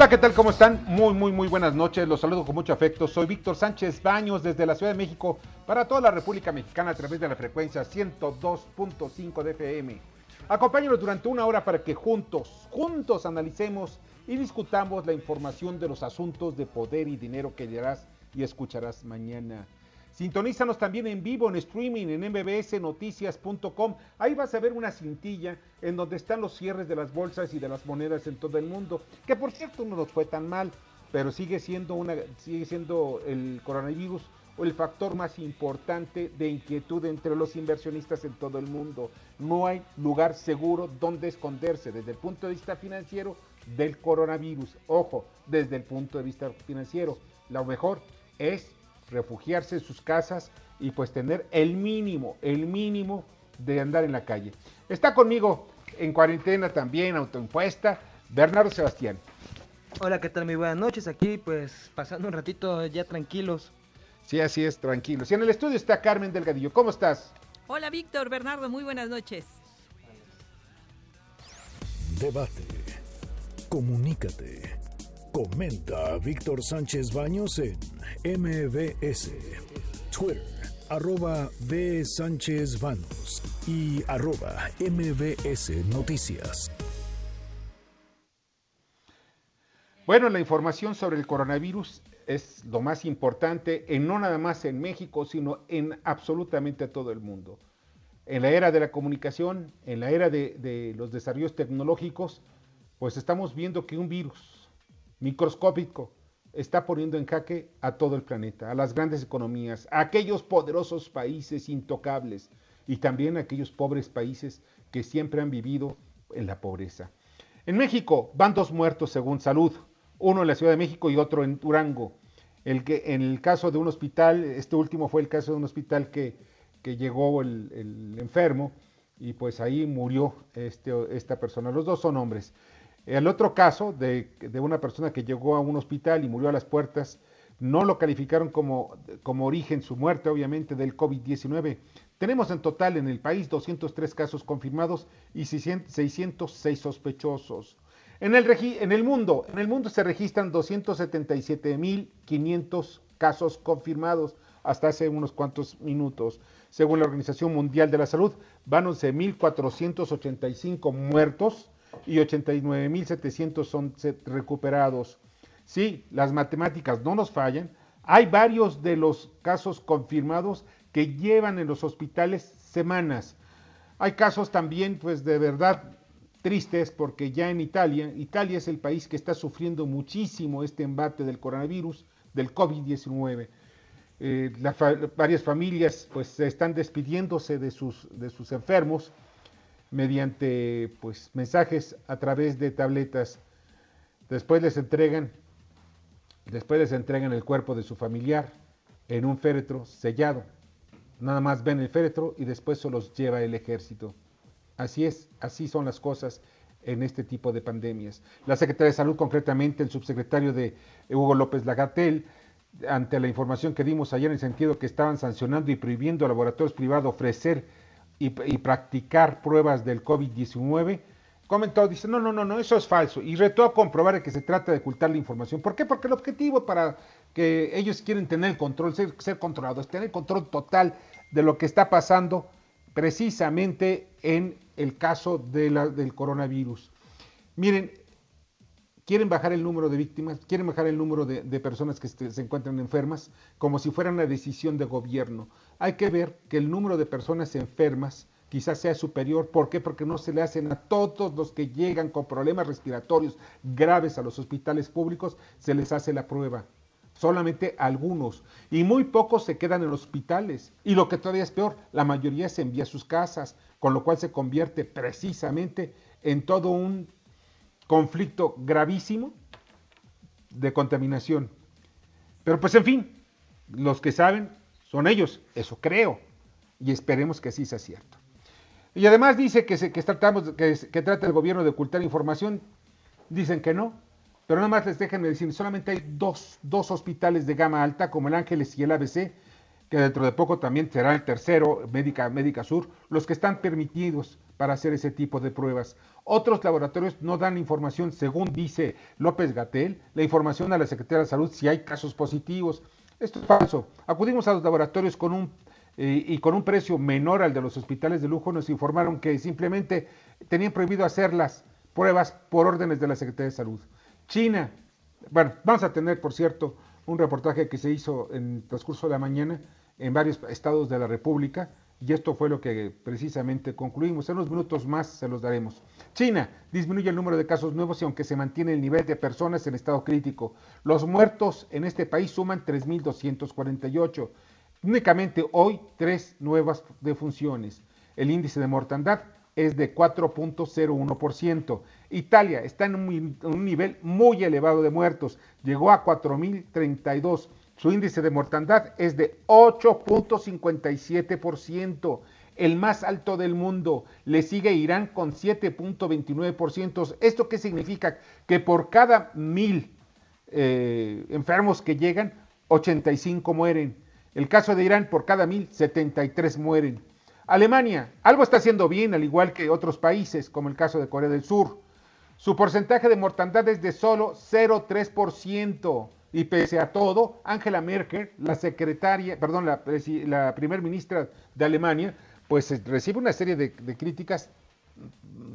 Hola, ¿qué tal? ¿Cómo están? Muy, muy, muy buenas noches. Los saludo con mucho afecto. Soy Víctor Sánchez Baños desde la Ciudad de México para toda la República Mexicana a través de la frecuencia 102.5 de FM. Acompáñanos durante una hora para que juntos, juntos analicemos y discutamos la información de los asuntos de poder y dinero que leerás y escucharás mañana. Sintonízanos también en vivo en streaming en mbsnoticias.com. Ahí vas a ver una cintilla en donde están los cierres de las bolsas y de las monedas en todo el mundo, que por cierto no nos fue tan mal, pero sigue siendo una sigue siendo el coronavirus el factor más importante de inquietud entre los inversionistas en todo el mundo. No hay lugar seguro donde esconderse desde el punto de vista financiero del coronavirus. Ojo, desde el punto de vista financiero, lo mejor es refugiarse en sus casas y pues tener el mínimo, el mínimo de andar en la calle. Está conmigo en cuarentena también, autoimpuesta, Bernardo Sebastián. Hola, ¿qué tal? Muy buenas noches. Aquí, pues, pasando un ratito ya tranquilos. Sí, así es, tranquilo. Y en el estudio está Carmen Delgadillo. ¿Cómo estás? Hola Víctor, Bernardo, muy buenas noches. Debate. Comunícate. Comenta Víctor Sánchez Baños en MBS. Twitter, arroba B. Sánchez Baños y arroba MBS Noticias. Bueno, la información sobre el coronavirus es lo más importante, en no nada más en México, sino en absolutamente todo el mundo. En la era de la comunicación, en la era de los desarrollos tecnológicos, pues estamos viendo que un virus microscópico está poniendo en jaque a todo el planeta, a las grandes economías, a aquellos poderosos países intocables y también a aquellos pobres países que siempre han vivido en la pobreza. En México van dos muertos según salud, uno en la Ciudad de México y otro en Durango. El que, en el caso de un hospital, este último fue el caso de un hospital que, que llegó el, el, enfermo y pues ahí murió este, esta persona. Los dos son hombres. El otro caso de, de, una persona que llegó a un hospital y murió a las puertas, no lo calificaron como, como origen su muerte, obviamente, del COVID-19. Tenemos en total en el país 203 casos confirmados y 606 sospechosos. En el, en el, mundo, en el mundo se registran 277.500 casos confirmados hasta hace unos cuantos minutos. Según la Organización Mundial de la Salud, van 11.485 muertos y 89.700 son recuperados. Sí, las matemáticas no nos fallan. Hay varios de los casos confirmados que llevan en los hospitales semanas. Hay casos también, pues de verdad, tristes porque ya en Italia, Italia es el país que está sufriendo muchísimo este embate del coronavirus, del COVID-19. Eh, varias familias pues están despidiéndose de sus, de sus enfermos mediante pues mensajes a través de tabletas. Después les entregan, después les entregan el cuerpo de su familiar en un féretro sellado. Nada más ven el féretro y después se los lleva el ejército. Así es, así son las cosas en este tipo de pandemias. La Secretaría de Salud, concretamente el subsecretario de Hugo López Lagatel, ante la información que dimos ayer en el sentido que estaban sancionando y prohibiendo a laboratorios privados ofrecer y, practicar pruebas del COVID-19, comentó, dice, no, no, no, no, eso es falso. Y retó a comprobar que se trata de ocultar la información. ¿Por qué? Porque el objetivo para que ellos quieren tener el control, ser, ser controlados, tener control total de lo que está pasando precisamente en el caso de la, del coronavirus. Miren, quieren bajar el número de víctimas, quieren bajar el número de, personas que se encuentran enfermas, como si fuera una decisión de gobierno. Hay que ver que el número de personas enfermas quizás sea superior. ¿Por qué? Porque no se le hacen a todos los que llegan con problemas respiratorios graves a los hospitales públicos, se les hace la prueba. Solamente algunos. Y muy pocos se quedan en hospitales. Y lo que todavía es peor, la mayoría se envía a sus casas, con lo cual se convierte precisamente en todo un conflicto gravísimo de contaminación. Pero pues en fin, los que saben son ellos, eso creo, y esperemos que así sea cierto. Y además dice que, se, que, tratamos, que, que trata el gobierno de ocultar información, dicen que no, pero nada más les déjenme decir, solamente hay dos, dos hospitales de gama alta, como el Ángeles y el ABC, que dentro de poco también será el tercero, Médica, Médica Sur, los que están permitidos para hacer ese tipo de pruebas. Otros laboratorios no dan información, según dice López Gatel, la información a la Secretaría de Salud si hay casos positivos. Esto es falso. Acudimos a los laboratorios con un eh, y con un precio menor al de los hospitales de lujo, nos informaron que simplemente tenían prohibido hacer las pruebas por órdenes de la Secretaría de Salud. China, bueno, vamos a tener, por cierto, un reportaje que se hizo en el transcurso de la mañana en varios estados de la República, y esto fue lo que precisamente concluimos. En unos minutos más se los daremos. China disminuye el número de casos nuevos y aunque se mantiene el nivel de personas en estado crítico. Los muertos en este país suman 3.248. Únicamente hoy tres nuevas defunciones. El índice de mortandad es de 4.01%. Italia está en un, nivel muy elevado de muertos, llegó a 4.032. Su índice de mortandad es de 8.57%, el más alto del mundo. Le sigue Irán con 7.29%. ¿Esto qué significa? Que por cada mil eh, enfermos que llegan, 85 mueren. El caso de Irán, por cada mil, 73 mueren. Alemania, algo está haciendo bien, al igual que otros países, como el caso de Corea del Sur. Su porcentaje de mortandad es de solo 0,3%. Y pese a todo, Angela Merkel, la secretaria, perdón, la, la primer ministra de Alemania, pues eh, recibe una serie de, críticas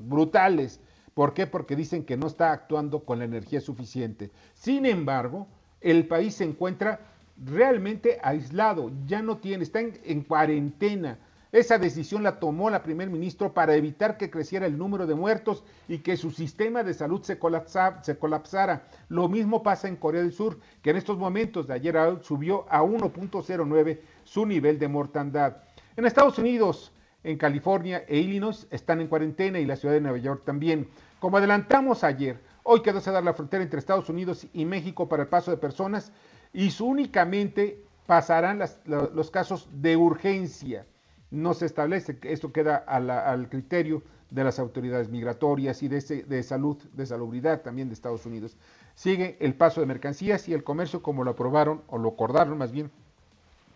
brutales. ¿Por qué? Porque dicen que no está actuando con la energía suficiente. Sin embargo, el país se encuentra realmente aislado, ya no tiene, está en cuarentena. Esa decisión la tomó la primer ministro para evitar que creciera el número de muertos y que su sistema de salud se, colapsara. Lo mismo pasa en Corea del Sur, que en estos momentos de ayer a hoy subió a 1.09 su nivel de mortandad. En Estados Unidos, en California e Illinois están en cuarentena y la ciudad de Nueva York también. Como adelantamos ayer, hoy quedó dar la frontera entre Estados Unidos y México para el paso de personas y únicamente pasarán los casos de urgencia. No se establece, esto queda al criterio de las autoridades migratorias y de, de salud, de salubridad también de Estados Unidos. Sigue el paso de mercancías y el comercio como lo aprobaron, o lo acordaron más bien,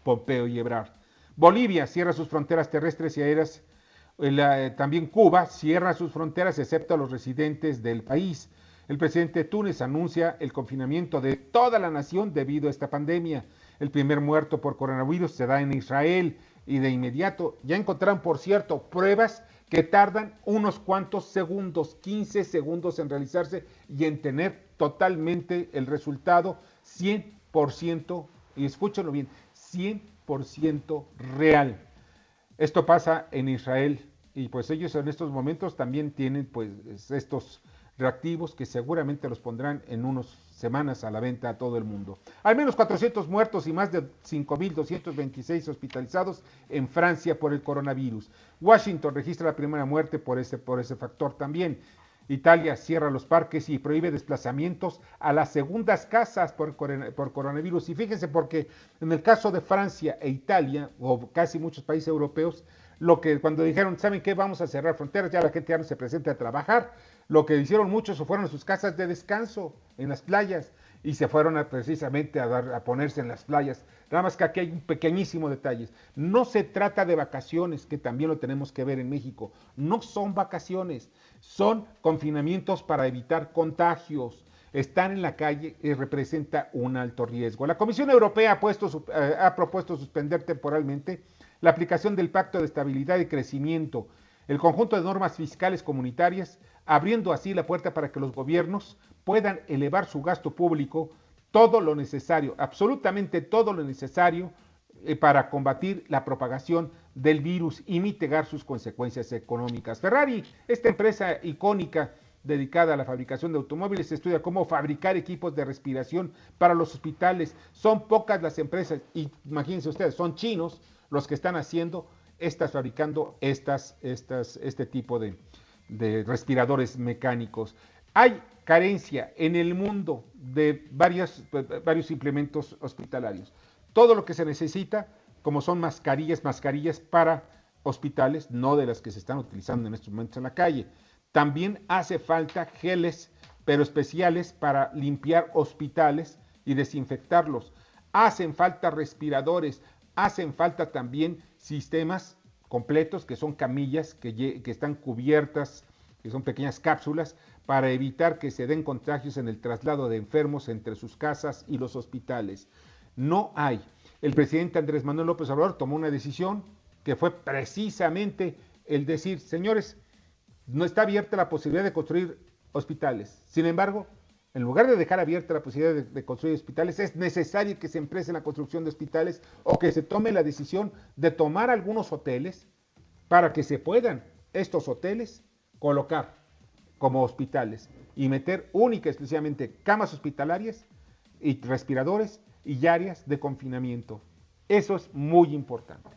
Pompeo y Ebrard. Bolivia cierra sus fronteras terrestres y aéreas. Eh, también Cuba cierra sus fronteras excepto a los residentes del país. El presidente de Túnez anuncia el confinamiento de toda la nación debido a esta pandemia. El primer muerto por coronavirus se da en Israel y de inmediato ya encontraron, por cierto, pruebas que tardan unos cuantos segundos, 15 segundos en realizarse y en tener totalmente el resultado 100%, y escúchenlo bien, 100% real. Esto pasa en Israel y pues ellos en estos momentos también tienen pues estos reactivos que seguramente los pondrán en unas semanas a la venta a todo el mundo. Al menos 400 muertos y más de 5.226 hospitalizados en Francia por el coronavirus. Washington registra la primera muerte por ese, por ese factor también. Italia cierra los parques y prohíbe desplazamientos a las segundas casas por, por, coronavirus. Y fíjense porque en el caso de Francia e Italia, o casi muchos países europeos, lo que cuando dijeron, ¿saben qué? Vamos a cerrar fronteras, ya la gente ya no se presenta a trabajar, lo que hicieron muchos fueron a sus casas de descanso en las playas y se fueron precisamente a, dar, a ponerse en las playas. Nada más que aquí hay un pequeñísimo detalle. No se trata de vacaciones, que también lo tenemos que ver en México. No son vacaciones, son confinamientos para evitar contagios. Están en la calle y representa un alto riesgo. La Comisión Europea ha, puesto, eh, ha propuesto suspender temporalmente la aplicación del Pacto de Estabilidad y Crecimiento, el conjunto de normas fiscales comunitarias abriendo así la puerta para que los gobiernos puedan elevar su gasto público todo lo necesario, absolutamente todo lo necesario eh, para combatir la propagación del virus y mitigar sus consecuencias económicas. Ferrari, esta empresa icónica dedicada a la fabricación de automóviles, estudia cómo fabricar equipos de respiración para los hospitales. Son pocas las empresas, imagínense ustedes, son chinos los que están haciendo estas, fabricando estas, estas, este tipo de, de respiradores mecánicos. Hay carencia en el mundo de varios, varios implementos hospitalarios. Todo lo que se necesita, como son mascarillas, mascarillas para hospitales, no de las que se están utilizando en estos momentos en la calle. También hace falta geles, pero especiales para limpiar hospitales y desinfectarlos. Hacen falta respiradores, hacen falta también sistemas completos que son camillas que, están cubiertas, que son pequeñas cápsulas, para evitar que se den contagios en el traslado de enfermos entre sus casas y los hospitales. No hay. El presidente Andrés Manuel López Obrador tomó una decisión que fue precisamente el decir, señores, no está abierta la posibilidad de construir hospitales. Sin embargo, en lugar de dejar abierta la posibilidad de, de, construir hospitales, es necesario que se emprese la construcción de hospitales o que se tome la decisión de tomar algunos hoteles para que se puedan estos hoteles colocar como hospitales y meter única y exclusivamente camas hospitalarias y respiradores y áreas de confinamiento. Eso es muy importante.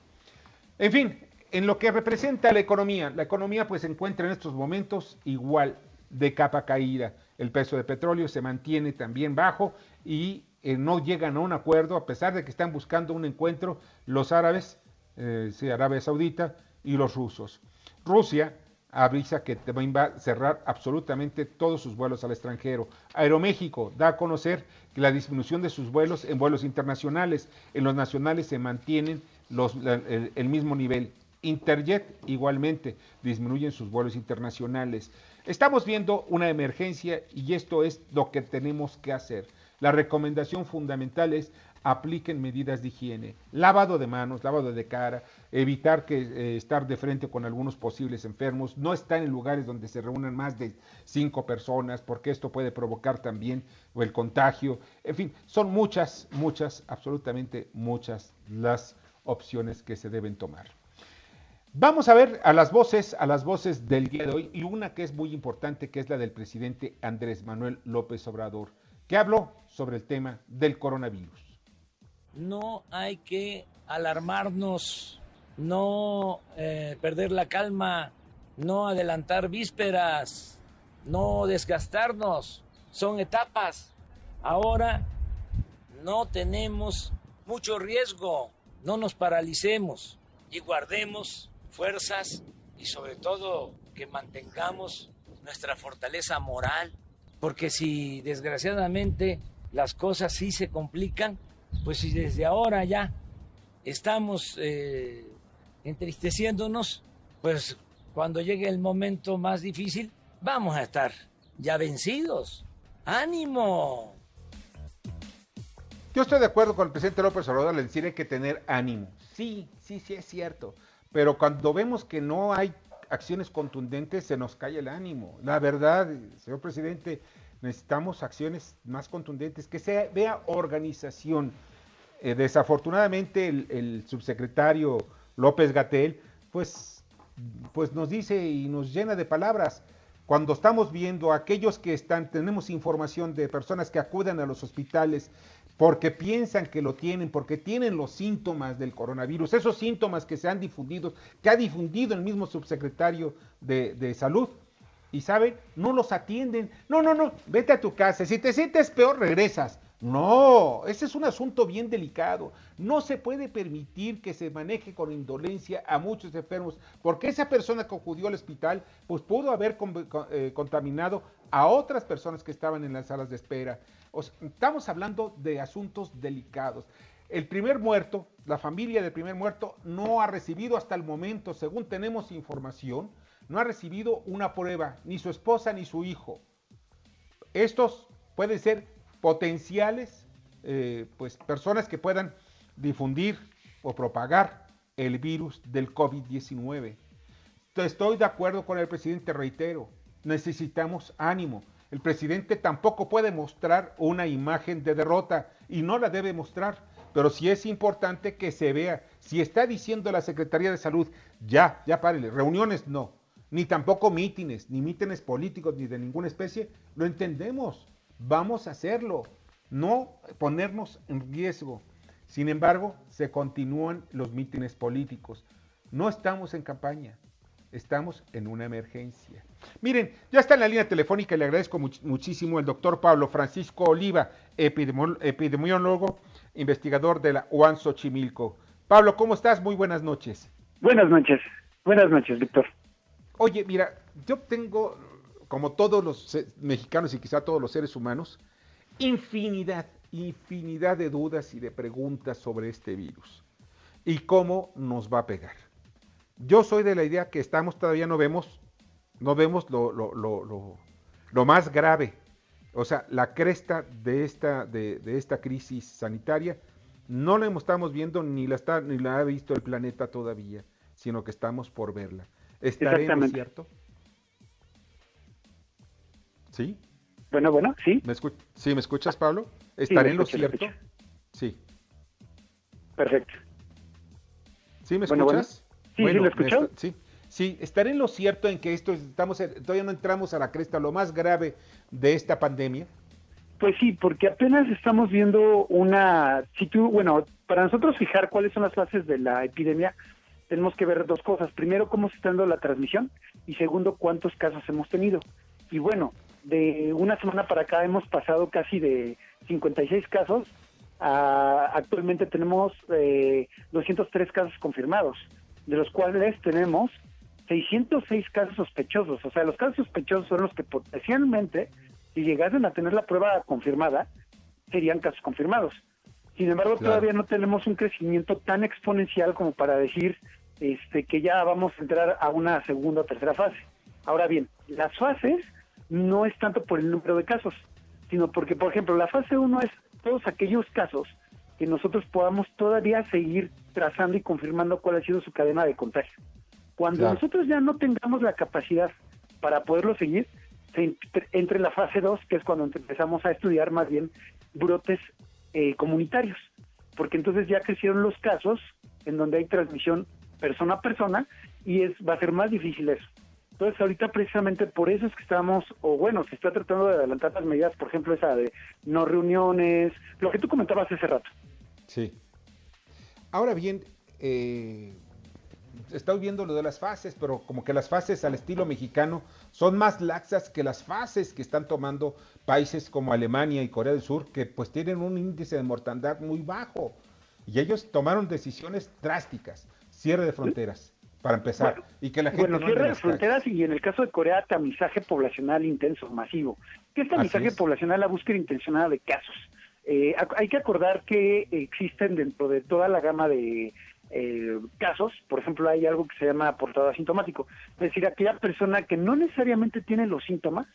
En fin, en lo que representa la economía, la economía pues se encuentra en estos momentos igual de capa caída. El peso de petróleo se mantiene también bajo y eh, no llegan a un acuerdo a pesar de que están buscando un encuentro los árabes, eh, sí, Arabia Saudita y los rusos. Rusia avisa que va a cerrar absolutamente todos sus vuelos al extranjero. Aeroméxico da a conocer la disminución de sus vuelos en vuelos internacionales, en los nacionales se mantienen el, el mismo nivel. Interjet igualmente disminuyen sus vuelos internacionales. Estamos viendo una emergencia y esto es lo que tenemos que hacer. La recomendación fundamental es apliquen medidas de higiene, lavado de manos, lavado de cara, evitar que eh, estar de frente con algunos posibles enfermos, no estar en lugares donde se reúnan más de cinco personas, porque esto puede provocar también el contagio. En fin, son muchas, muchas, absolutamente muchas las opciones que se deben tomar. Vamos a ver a las voces, a las voces del día de hoy y una que es muy importante, que es la del presidente Andrés Manuel López Obrador, que habló sobre el tema del coronavirus. No hay que alarmarnos, no eh, perder la calma, no adelantar vísperas, no desgastarnos. Son etapas. Ahora no tenemos mucho riesgo, no nos paralicemos y guardemos fuerzas y sobre todo que mantengamos nuestra fortaleza moral, porque si desgraciadamente las cosas sí se complican, pues si desde ahora ya estamos eh, entristeciéndonos, pues cuando llegue el momento más difícil, vamos a estar ya vencidos. ¡Ánimo! Yo estoy de acuerdo con el presidente López Obrador le decir hay que tener ánimo. Sí, sí, sí es cierto. Pero cuando vemos que no hay acciones contundentes, se nos cae el ánimo. La verdad, señor presidente, necesitamos acciones más contundentes, que se vea organización. Eh, desafortunadamente el, subsecretario López Gatel, pues, pues nos dice y nos llena de palabras. Cuando estamos viendo a aquellos que están, tenemos información de personas que acuden a los hospitales porque piensan que lo tienen, porque tienen los síntomas del coronavirus, esos síntomas que se han difundido, que ha difundido el mismo subsecretario de, salud, y saben, no los atienden. No, no, no, vete a tu casa. Si te sientes peor, regresas. No, ese es un asunto bien delicado. No se puede permitir que se maneje con indolencia a muchos enfermos, porque esa persona que acudió al hospital, pues pudo haber eh, contaminado a otras personas que estaban en las salas de espera. Estamos hablando de asuntos delicados. El primer muerto, la familia del primer muerto, no ha recibido hasta el momento, según tenemos información, no ha recibido una prueba, ni su esposa ni su hijo. Estos pueden ser potenciales eh, pues, personas que puedan difundir o propagar el virus del COVID-19. Estoy de acuerdo con el presidente, reitero, necesitamos ánimo. El presidente tampoco puede mostrar una imagen de derrota y no la debe mostrar, pero sí es importante que se vea. Si está diciendo la Secretaría de Salud, ya, ya párele, reuniones no, ni tampoco mítines, ni mítines políticos, ni de ninguna especie, lo entendemos, vamos a hacerlo, no ponernos en riesgo. Sin embargo, se continúan los mítines políticos. No estamos en campaña, Estamos en una emergencia. Miren, ya está en la línea telefónica y le agradezco much- muchísimo el doctor Pablo Francisco Oliva, epidemiólogo, investigador de la UAN Xochimilco. Pablo, ¿cómo estás? Muy buenas noches. Buenas noches. Buenas noches, Víctor. Oye, mira, yo tengo, como todos los mexicanos y quizá todos los seres humanos, infinidad, infinidad de dudas y de preguntas sobre este virus y cómo nos va a pegar. Yo soy de la idea que estamos, todavía no vemos, no vemos lo, lo, lo, lo, más grave, o sea, la cresta de esta, de, de esta crisis sanitaria, no la estamos viendo ni la, está, ni la ha visto el planeta todavía, sino que estamos por verla. ¿Estaré en lo Exactamente. cierto? ¿Sí? Bueno, bueno, sí, ¿Me ¿Sí me escuchas, Pablo? ¿Estaré lo en lo escucho, cierto? Sí. perfecto. ¿Sí me bueno. escuchas? Sí, sí, lo está- sí. Sí, estaré en lo cierto en que esto estamos todavía no entramos a la cresta, lo más grave de esta pandemia. Pues sí, porque apenas estamos viendo una, si tú, bueno, para nosotros fijar cuáles son las fases de la epidemia, tenemos que ver dos cosas. Primero, cómo se está dando la transmisión y segundo, cuántos casos hemos tenido. Y bueno, de una semana para acá hemos pasado casi de 56 casos a actualmente tenemos eh, 203 casos confirmados, de los cuales tenemos 606 casos sospechosos. O sea, los casos sospechosos son los que potencialmente, si llegasen a tener la prueba confirmada, serían casos confirmados. Sin embargo, Claro. todavía no tenemos un crecimiento tan exponencial como para decir este, que ya vamos a entrar a una segunda o tercera fase. Ahora bien, las fases no es tanto por el número de casos, sino porque, por ejemplo, la fase 1 es todos aquellos casos que nosotros podamos todavía seguir trazando y confirmando cuál ha sido su cadena de contagio. Cuando Claro. nosotros ya no tengamos la capacidad para poderlo seguir, se ent- entre la fase 2, que es cuando empezamos a estudiar más bien brotes eh, comunitarios, porque entonces ya crecieron los casos en donde hay transmisión persona a persona y es va a ser más difícil eso. Entonces ahorita precisamente por eso es que estamos, o bueno, se está tratando de adelantar las medidas, por ejemplo esa de no reuniones, lo que tú comentabas hace rato. Sí. Ahora bien, eh, estoy viendo lo de las fases, pero como que las fases al estilo mexicano son más laxas que las fases que están tomando países como Alemania y Corea del Sur, que pues tienen un índice de mortandad muy bajo. Y ellos tomaron decisiones drásticas, cierre de fronteras, para empezar, Bueno, y que la gente Bueno, cierre las fronteras y en el caso de Corea, tamizaje poblacional intenso, masivo. ¿Qué es tamizaje es. poblacional? La búsqueda intencionada de casos. Eh, hay que acordar que existen dentro de toda la gama de eh, casos, por ejemplo, hay algo que se llama portador asintomático, es decir, aquella persona que no necesariamente tiene los síntomas,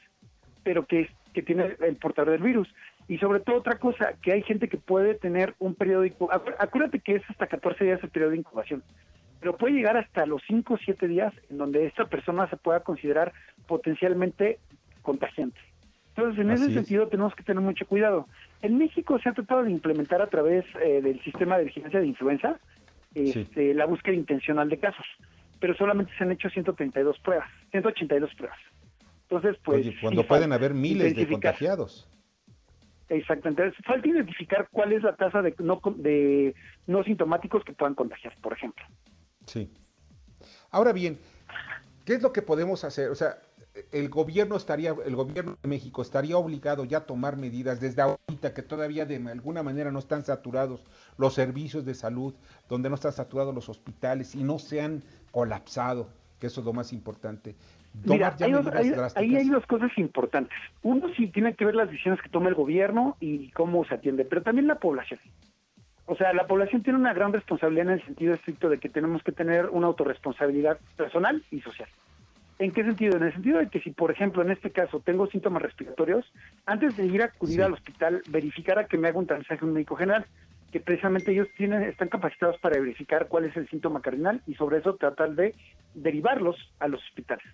pero que, es- que tiene el portador del virus. Y sobre todo otra cosa, que hay gente que puede tener un acu- acuérdate que es hasta 14 días el periodo de incubación, pero puede llegar hasta los 5 o 7 días en donde esta persona se pueda considerar potencialmente contagiante. Entonces, en Así ese es. sentido tenemos que tener mucho cuidado. En México se ha tratado de implementar a través eh, del sistema de vigilancia de influenza Sí. este, la búsqueda intencional de casos, pero solamente se han hecho 132 pruebas, 182 pruebas. Entonces, pues... Oye, cuando sí pueden haber miles de contagiados. Exactamente. Falta identificar cuál es la tasa de no, de no sintomáticos que puedan contagiar, por ejemplo. Sí. Ahora bien, ¿qué es lo que podemos hacer? O sea, el gobierno estaría, el gobierno de México estaría obligado ya a tomar medidas desde ahorita que todavía de alguna manera no están saturados los servicios de salud, donde no están saturados los hospitales y no se han colapsado, que eso es lo más importante. Mira, Tomar ya hay hay- ahí hay dos cosas importantes. Uno sí tiene que ver las decisiones que toma el gobierno y cómo se atiende, pero también la población. O sea, la población tiene una gran responsabilidad en el sentido estricto de que tenemos que tener una autorresponsabilidad personal y social. ¿En qué sentido? En el sentido de que si, por ejemplo, en este caso tengo síntomas respiratorios, antes de ir a acudir Sí. al hospital, verificar a que me haga un tamizaje un médico general, que precisamente ellos tienen, están capacitados para verificar cuál es el síntoma cardinal y sobre eso tratar de derivarlos a los hospitales.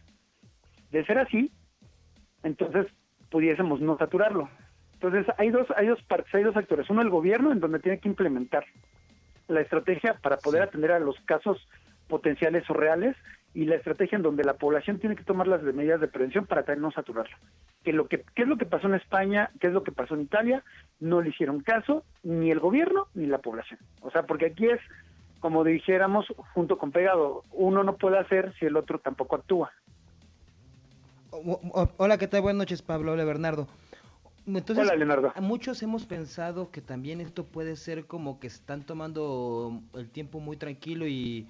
De ser así, entonces pudiésemos no saturarlo. Entonces hay dos, hay dos partes, hay dos actores. Uno el gobierno en donde tiene que implementar la estrategia para poder Sí. atender a los casos potenciales o reales y la estrategia en donde la población tiene que tomar las medidas de prevención para también no saturarlo. Que lo que, ¿Qué es lo que pasó en España? ¿Qué es lo que pasó en Italia? No le hicieron caso ni el gobierno ni la población. O sea, porque aquí es como dijéramos, junto con pegado. Uno no puede hacer si el otro tampoco actúa. Hola, ¿qué tal? Buenas noches, Pablo. Hola, Bernardo. Entonces, Hola, Leonardo. muchos hemos pensado que también esto puede ser como que están tomando el tiempo muy tranquilo y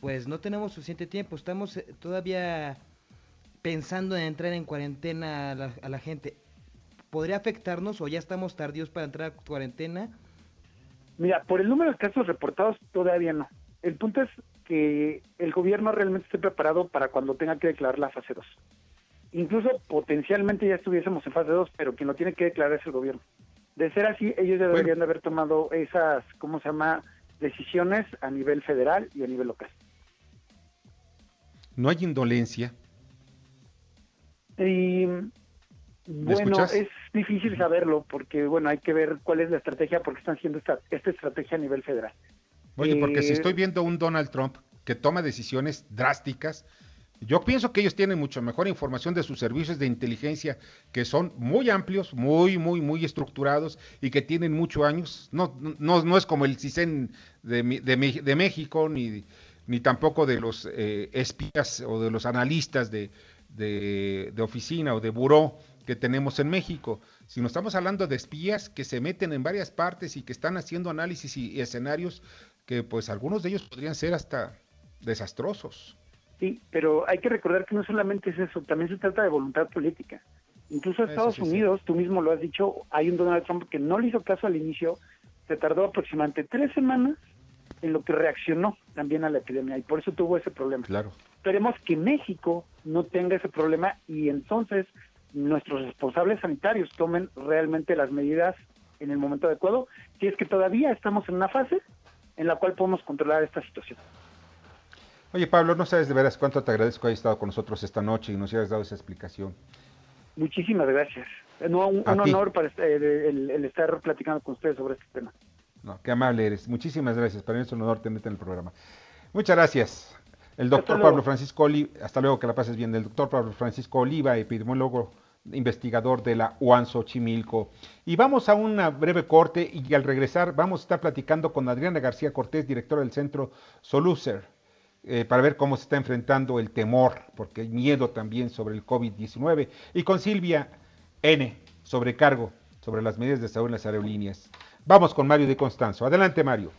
pues no tenemos suficiente tiempo. Estamos eh, todavía pensando en entrar en cuarentena a la, a la gente. ¿Podría afectarnos o ya estamos tardíos para entrar a cuarentena? Mira, por el número de casos reportados todavía no. El punto es que el gobierno realmente esté preparado para cuando tenga que declarar la fase 2. Incluso potencialmente ya estuviésemos en fase 2, pero quien lo tiene que declarar es el gobierno. De ser así, ellos ya deberían de haber tomado esas, ¿cómo se llama?, decisiones a nivel federal y a nivel local. No hay indolencia. Y bueno, es difícil saberlo porque, bueno, hay que ver cuál es la estrategia, porque están haciendo esta, esta estrategia a nivel federal. Oye, porque si Eh, estoy viendo un Donald Trump que toma decisiones drásticas, yo pienso que ellos tienen mucho mejor información de sus servicios de inteligencia, que son muy amplios, muy, muy, muy estructurados y que tienen muchos años. No, no, no es como el CISEN de, de, de México, ni, ni tampoco de los eh, espías o de los analistas de, de, oficina o de buró que tenemos en México, sino estamos hablando de espías que se meten en varias partes y que están haciendo análisis y, y escenarios que pues algunos de ellos podrían ser hasta desastrosos. Sí, pero hay que recordar que no solamente es eso, también se trata de voluntad política. Incluso Estados sí, sí. Unidos, tú mismo lo has dicho, hay un Donald Trump que no le hizo caso al inicio, se tardó aproximadamente tres semanas en lo que reaccionó también a la epidemia y por eso tuvo ese problema. Claro. Esperemos que México no tenga ese problema y entonces nuestros responsables sanitarios tomen realmente las medidas en el momento adecuado, si es que todavía estamos en una fase en la cual podemos controlar esta situación. Oye Pablo, no sabes de veras cuánto te agradezco que hayas estado con nosotros esta noche y nos hayas dado esa explicación. Muchísimas gracias. No, un, honor para est- eh, el, el estar platicando con ustedes sobre este tema. No, qué amable eres. Muchísimas gracias. Para mí es un honor tenerte en el programa. Muchas gracias. El doctor. Pablo Francisco Oliva, hasta luego que la pases bien, el doctor Pablo Francisco Oliva, epidemiólogo, investigador de la UAN Xochimilco. Y vamos a una breve corte y al regresar vamos a estar platicando con Adriana García Cortés, directora del centro Solucer, eh, para ver cómo se está enfrentando el temor, porque hay miedo también sobre el COVID-19, y con Silvia N, sobrecargo sobre las medidas de salud en las aerolíneas. Vamos con Mario de Constanzo. Adelante, Mario.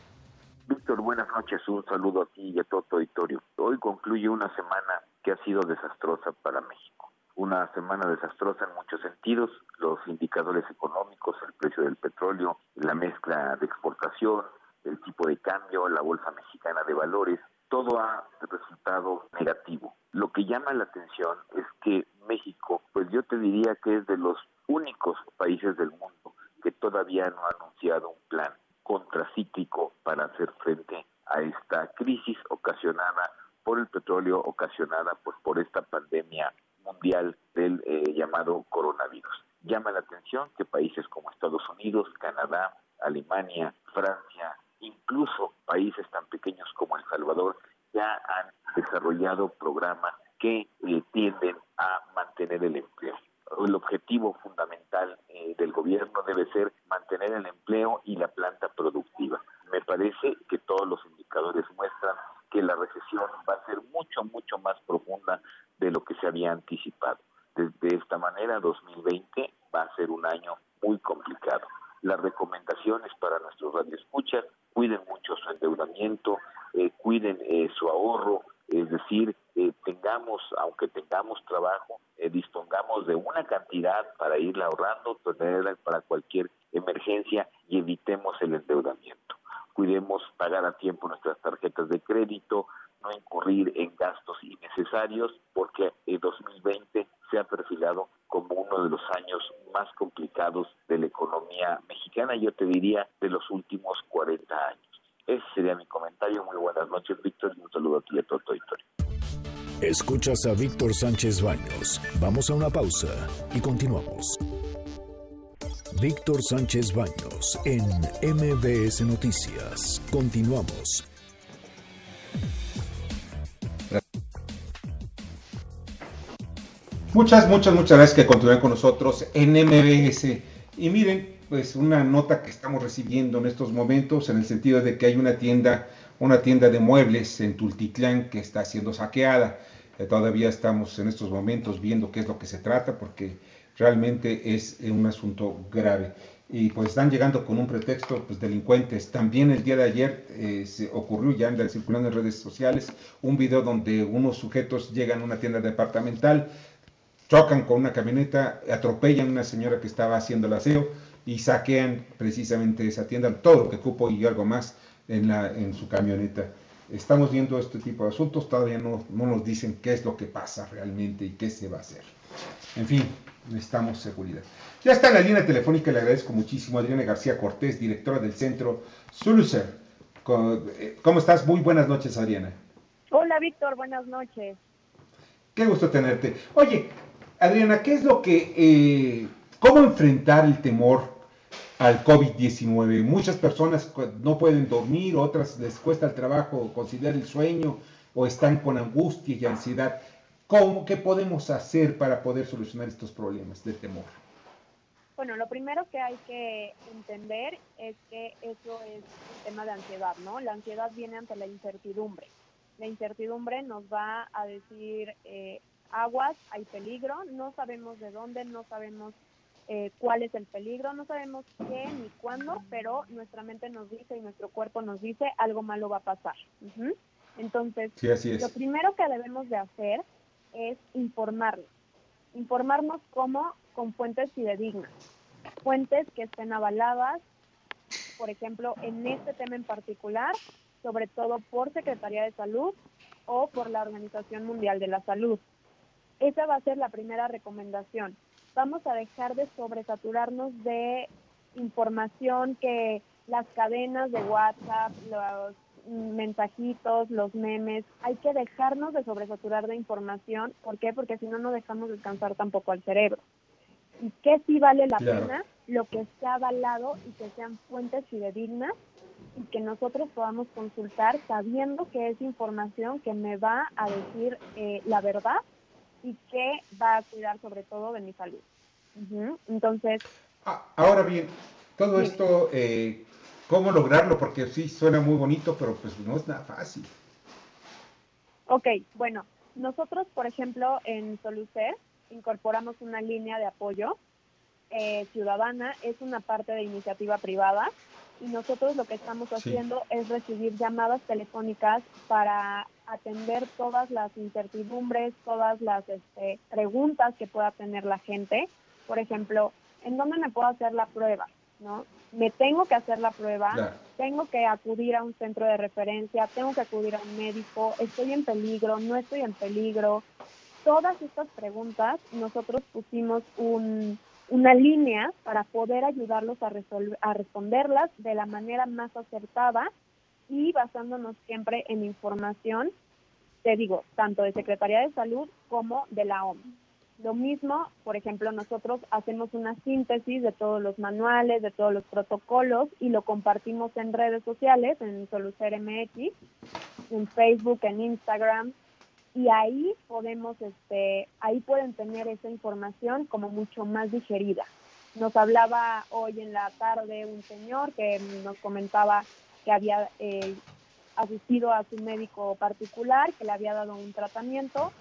Víctor, buenas noches. Un saludo a ti y a todo tu auditorio. Hoy concluye una semana que ha sido desastrosa para México. Una semana desastrosa en muchos sentidos. Los indicadores económicos, el precio del petróleo, la mezcla de exportación, el tipo de cambio, la Bolsa Mexicana de Valores, todo ha resultado negativo. Lo que llama la atención es que México, pues yo te diría que es de los únicos países del mundo que todavía no ha anunciado un plan contracíclico para hacer frente a esta crisis ocasionada por el petróleo, ocasionada pues por esta pandemia mundial del eh, llamado coronavirus. Llama la atención que países como Estados Unidos, Canadá, Alemania, Francia, incluso países tan pequeños como El Salvador, ya han desarrollado programas que eh, tienden a mantener el empleo. El objetivo fundamental eh, del gobierno debe ser mantener el empleo y la planta productiva. Me parece que todos los indicadores muestran que la recesión va a ser mucho, mucho más profunda de lo que se había anticipado. De, esta manera, 2020 va a ser un año muy complicado. Las recomendaciones para nuestros radioescuchas, cuiden mucho su endeudamiento, eh, cuiden eh, su ahorro, es decir, eh, tengamos, aunque tengamos trabajo, dispongamos de una cantidad para irla ahorrando, tenerla para cualquier emergencia y evitemos el endeudamiento. Cuidemos pagar a tiempo nuestras tarjetas de crédito, no incurrir en gastos innecesarios, porque el 2020 se ha perfilado como uno de los años más complicados de la economía mexicana, yo te diría de los últimos 40 años. Ese sería mi comentario. Muy buenas noches, Víctor, y un saludo a ti y a todo tu auditorio. Escuchas a Víctor Sánchez Baños. Vamos a una pausa y continuamos. Víctor Sánchez Baños en MBS Noticias. Continuamos. Muchas, muchas, muchas gracias que continúen con nosotros en MBS. Y miren, pues una nota que estamos recibiendo en estos momentos en el sentido de que hay una tienda una tienda de muebles en Tultitlán que está siendo saqueada. Todavía estamos en estos momentos viendo qué es lo que se trata porque realmente es eh, un asunto grave. Y pues están llegando con un pretexto, pues delincuentes. También el día de ayer eh, se ocurrió, ya circulando en redes sociales, un video donde unos sujetos llegan a una tienda departamental, chocan con una camioneta, atropellan a una señora que estaba haciendo el aseo y saquean precisamente esa tienda, todo lo que cupo y algo más en, la, en su camioneta. Estamos viendo este tipo de asuntos, todavía no, no nos dicen qué es lo que pasa realmente y qué se va a hacer. En fin, necesitamos seguridad. Ya está en la línea telefónica, le agradezco muchísimo a Adriana García Cortés, directora del centro Suluser. eh, ¿Cómo estás? Muy buenas noches, Adriana. Hola, Víctor, buenas noches. Qué gusto tenerte. Oye, Adriana, ¿qué es lo que, eh, cómo enfrentar el temor al COVID-19? Muchas personas no pueden dormir, otras les cuesta el trabajo conciliar el sueño o están con angustia y ansiedad. ¿Cómo, ¿Qué podemos hacer para poder solucionar estos problemas de temor? Bueno, lo primero que hay que entender es que eso es un tema de ansiedad, ¿no? La ansiedad viene ante la incertidumbre. La incertidumbre nos va a decir, eh, aguas, hay peligro, no sabemos de dónde, no sabemos eh, cuál es el peligro, no sabemos qué ni cuándo, pero nuestra mente nos dice y nuestro cuerpo nos dice algo malo va a pasar. Entonces, Sí, así es. lo primero que debemos de hacer es informarnos. Informarnos cómo con fuentes fidedignas. Fuentes que estén avaladas, por ejemplo, en este tema en particular, sobre todo por Secretaría de Salud o por la Organización Mundial de la Salud. Esa va a ser la primera recomendación. Vamos a dejar de sobresaturarnos de información que las cadenas de WhatsApp, los mensajitos, los memes, hay que dejarnos de sobresaturar de información. ¿Por qué? Porque si no, no dejamos descansar tampoco al cerebro. ¿Y qué sí vale la Claro. pena? Lo que sea avalado y que sean fuentes fidedignas y que nosotros podamos consultar sabiendo que es información que me va a decir eh, la verdad y que va a cuidar sobre todo de mi salud. Ujú. Entonces, Ahora bien, todo esto, eh, ¿cómo lograrlo? Porque sí suena muy bonito, pero pues no es nada fácil. ok, bueno, nosotros, por ejemplo, en Solucer incorporamos una línea de apoyo eh, ciudadana, es una parte de iniciativa privada y nosotros lo que estamos Sí. haciendo es recibir llamadas telefónicas para atender todas las incertidumbres, todas las este, preguntas que pueda tener la gente. Por ejemplo, ¿en dónde me puedo hacer la prueba? ¿No? Me tengo que hacer la prueba, Claro. tengo que acudir a un centro de referencia, tengo que acudir a un médico, estoy en peligro, no estoy en peligro. Todas estas preguntas nosotros pusimos un, una línea para poder ayudarlos a, resolver, a responderlas de la manera más acertada y basándonos siempre en información, te digo, tanto de Secretaría de Salud como de la OMS. Lo mismo, por ejemplo, nosotros hacemos una síntesis de todos los manuales, de todos los protocolos y lo compartimos en redes sociales, en Solucer MX, en Facebook, en Instagram, y ahí podemos, este, ahí pueden tener esa información como mucho más digerida. Nos hablaba hoy en la tarde un señor que nos comentaba que había eh, asistido a su médico particular, que le había dado un tratamiento,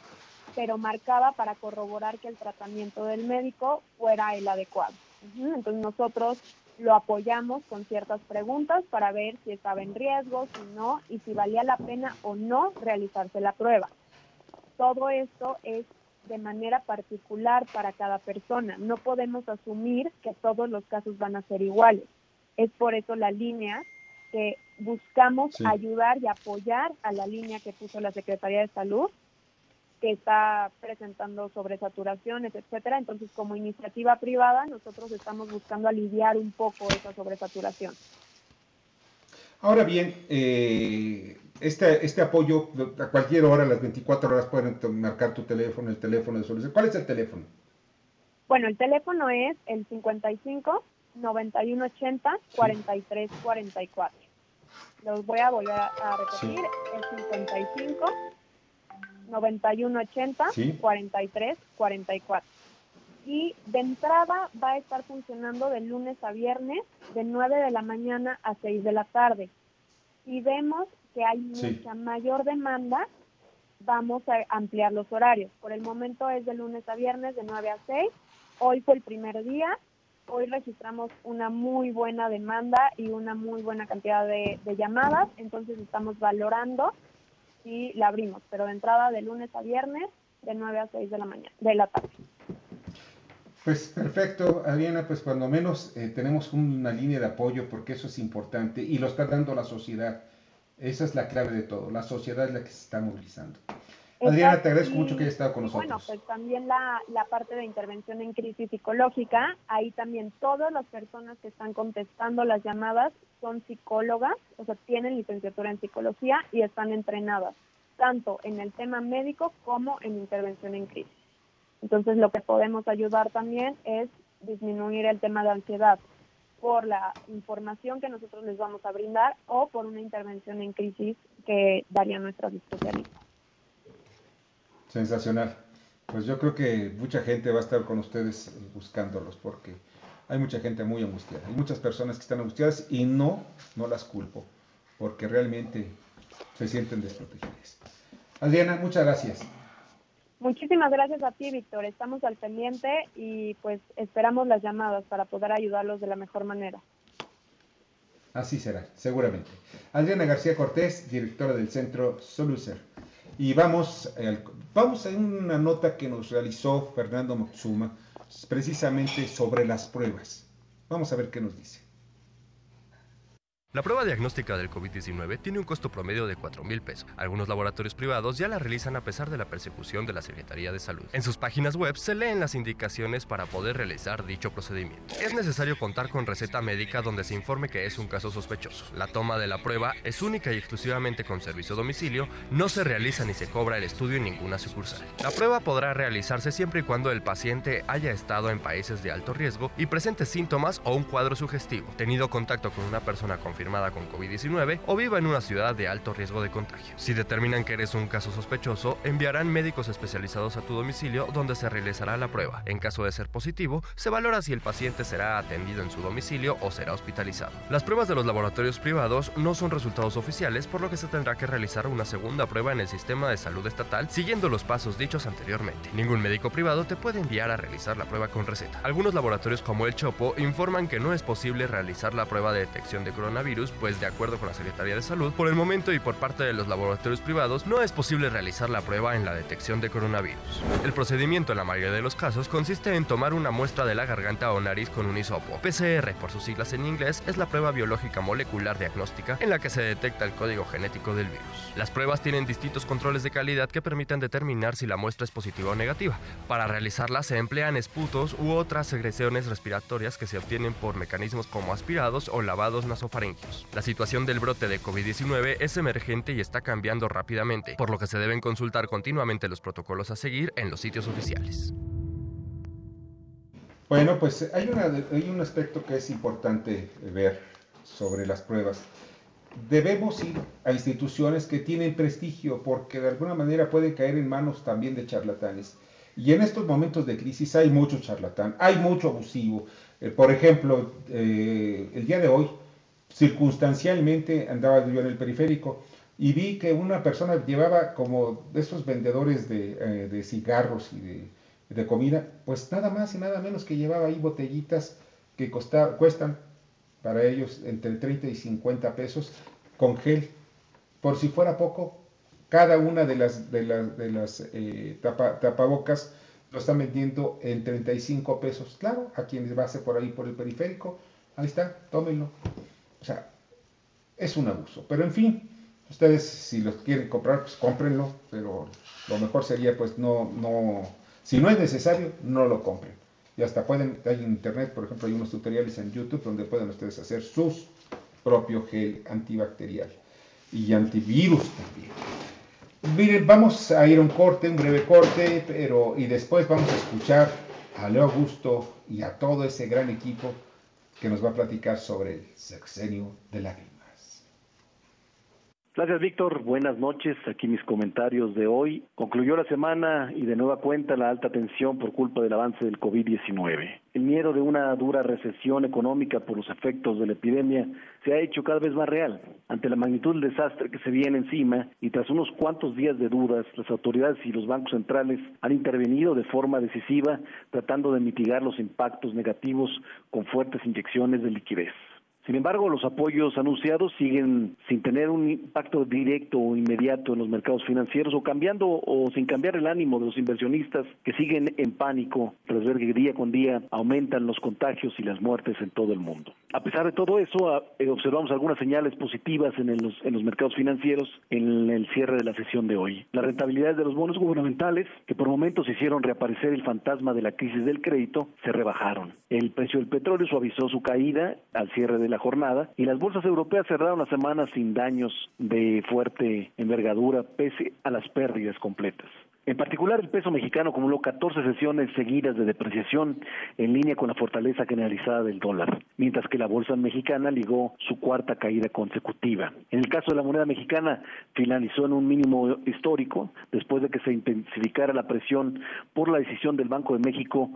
pero marcaba para corroborar que el tratamiento del médico fuera el adecuado. Entonces nosotros lo apoyamos con ciertas preguntas para ver si estaba en riesgo, si no, y si valía la pena o no realizarse la prueba. Todo esto es de manera particular para cada persona. No podemos asumir que todos los casos van a ser iguales. Es por eso la línea que buscamos Sí. ayudar y apoyar a la línea que puso la Secretaría de Salud, que está presentando sobresaturaciones, etcétera. Entonces, como iniciativa privada, nosotros estamos buscando aliviar un poco esa sobresaturación. Ahora bien, eh, este, este apoyo a cualquier hora, a las 24 horas, pueden marcar tu teléfono, el teléfono de solución. ¿Cuál es el teléfono? Bueno, el teléfono es el 55 91 80 43 44. Los voy a volver a, repetir. El 55 91 80 Sí. 43 44. Y de entrada va a estar funcionando de lunes a viernes, de 9 de la mañana a 6 de la tarde. Si vemos que hay Sí. mucha mayor demanda, vamos a ampliar los horarios. Por el momento es de lunes a viernes de 9 a 6. Hoy fue el primer día. Hoy registramos una muy buena demanda y una muy buena cantidad de, llamadas, entonces estamos valorando si la abrimos, pero de entrada de lunes a viernes de 9 a 6 de la mañana, de la tarde. Pues perfecto, Adriana, pues cuando menos eh, tenemos una línea de apoyo porque eso es importante y lo está dando la sociedad. Esa es la clave de todo, la sociedad es la que se está movilizando. Adriana, te agradezco mucho que hayas estado con nosotros. Bueno, pues también la, la parte de intervención en crisis psicológica, ahí también todas las personas que están contestando las llamadas son psicólogas, o sea, tienen licenciatura en psicología y están entrenadas, tanto en el tema médico como en intervención en crisis. Entonces, lo que podemos ayudar también es disminuir el tema de ansiedad por la información que nosotros les vamos a brindar o por una intervención en crisis que darían nuestras especialistas. Sensacional. Pues yo creo que mucha gente va a estar con ustedes buscándolos porque hay mucha gente muy angustiada. Hay muchas personas que están angustiadas y no, no las culpo porque realmente se sienten desprotegidas. Adriana, muchas gracias. Muchísimas gracias a ti, Víctor. Estamos al pendiente y pues esperamos las llamadas para poder ayudarlos de la mejor manera. Así será, seguramente. Adriana García Cortés, directora del centro Solucer. Y vamos, vamos a una nota que nos realizó Fernando Motsuma, precisamente sobre las pruebas. Vamos a ver qué nos dice. La prueba diagnóstica del COVID-19 tiene un costo promedio de 4 mil pesos. Algunos laboratorios privados ya la realizan a pesar de la persecución de la Secretaría de Salud. En sus páginas web se leen las indicaciones para poder realizar dicho procedimiento. Es necesario contar con receta médica donde se informe que es un caso sospechoso. La toma de la prueba es única y exclusivamente con servicio domicilio, no se realiza ni se cobra el estudio en ninguna sucursal. La prueba podrá realizarse siempre y cuando el paciente haya estado en países de alto riesgo y presente síntomas o un cuadro sugestivo, tenido contacto con una persona confirmada con COVID-19 o viva en una ciudad de alto riesgo de contagio. Si determinan que eres un caso sospechoso, enviarán médicos especializados a tu domicilio donde se realizará la prueba. En caso de ser positivo, se valora si el paciente será atendido en su domicilio o será hospitalizado. Las pruebas de los laboratorios privados no son resultados oficiales, por lo que se tendrá que realizar una segunda prueba en el sistema de salud estatal siguiendo los pasos dichos anteriormente. Ningún médico privado te puede enviar a realizar la prueba con receta. Algunos laboratorios como el Chopo informan que no es posible realizar la prueba de detección de coronavirus, pues de acuerdo con la Secretaría de Salud, por el momento y por parte de los laboratorios privados, no es posible realizar la prueba en la detección de coronavirus. El procedimiento en la mayoría de los casos consiste en tomar una muestra de la garganta o nariz con un hisopo. PCR, por sus siglas en inglés, es la prueba biológica molecular diagnóstica en la que se detecta el código genético del virus. Las pruebas tienen distintos controles de calidad que permiten determinar si la muestra es positiva o negativa. Para realizarla se emplean esputos u otras secreciones respiratorias que se obtienen por mecanismos como aspirados o lavados La situación del brote de COVID-19 es emergente y está cambiando rápidamente, por lo que se deben consultar continuamente los protocolos a seguir en los sitios oficiales. Bueno, pues hay un aspecto que es importante ver sobre las pruebas. Debemos ir a instituciones que tienen prestigio porque de alguna manera pueden caer en manos también de charlatanes. Y en estos momentos de crisis hay mucho charlatán, hay mucho abusivo. Eh, por ejemplo, eh, el día de hoy, circunstancialmente andaba yo en el periférico y vi que una persona llevaba como de esos vendedores de, eh, de cigarros y de, de comida, pues nada más y nada menos que llevaba ahí botellitas que costa- cuestan para ellos entre 30 y 50 pesos con gel. Por si fuera poco, cada una de las, de las, de las eh, tapa- tapabocas lo están vendiendo en 35 pesos. Claro, a quienes va por ahí por el periférico, ahí está, tómenlo. O sea, es un abuso. Pero en fin, ustedes si los quieren comprar, pues cómprenlo, pero lo mejor sería pues no, no, si no es necesario, no lo compren. Y hasta pueden, hay en internet, por ejemplo, hay unos tutoriales en YouTube donde pueden ustedes hacer sus propio gel antibacterial y antivirus también. Miren, vamos a ir a un corte, un breve corte, pero y después vamos a escuchar a Leo Augusto y a todo ese gran equipo que nos va a platicar sobre el sexenio de lágrimas. Gracias, Víctor. Buenas noches. Aquí mis comentarios de hoy. Concluyó la semana y de nueva cuenta la alta tensión por culpa del avance del COVID-19. El miedo de una dura recesión económica por los efectos de la epidemia se ha hecho cada vez más real. ante la magnitud del desastre que se viene encima y tras unos cuantos días de dudas, las autoridades y los bancos centrales han intervenido de forma decisiva tratando de mitigar los impactos negativos con fuertes inyecciones de liquidez. Sin embargo, los apoyos anunciados siguen sin tener un impacto directo o inmediato en los mercados financieros o cambiando o sin cambiar el ánimo de los inversionistas que siguen en pánico tras ver que día con día aumentan los contagios y las muertes en todo el mundo. A pesar de todo eso, a- eh, observamos algunas señales positivas en, los, en los mercados financieros en el cierre de la sesión de hoy. La rentabilidad de los bonos gubernamentales, que por momentos hicieron reaparecer el fantasma de la crisis del crédito, se rebajaron. El precio del petróleo suavizó su caída al cierre de la jornada y las bolsas europeas cerraron la semana sin daños de fuerte envergadura pese a las pérdidas completas. En particular, el peso mexicano acumuló 14 sesiones seguidas de depreciación en línea con la fortaleza generalizada del dólar, mientras que la bolsa mexicana ligó su cuarta caída consecutiva. En el caso de la moneda mexicana, finalizó en un mínimo histórico después de que se intensificara la presión por la decisión del Banco de México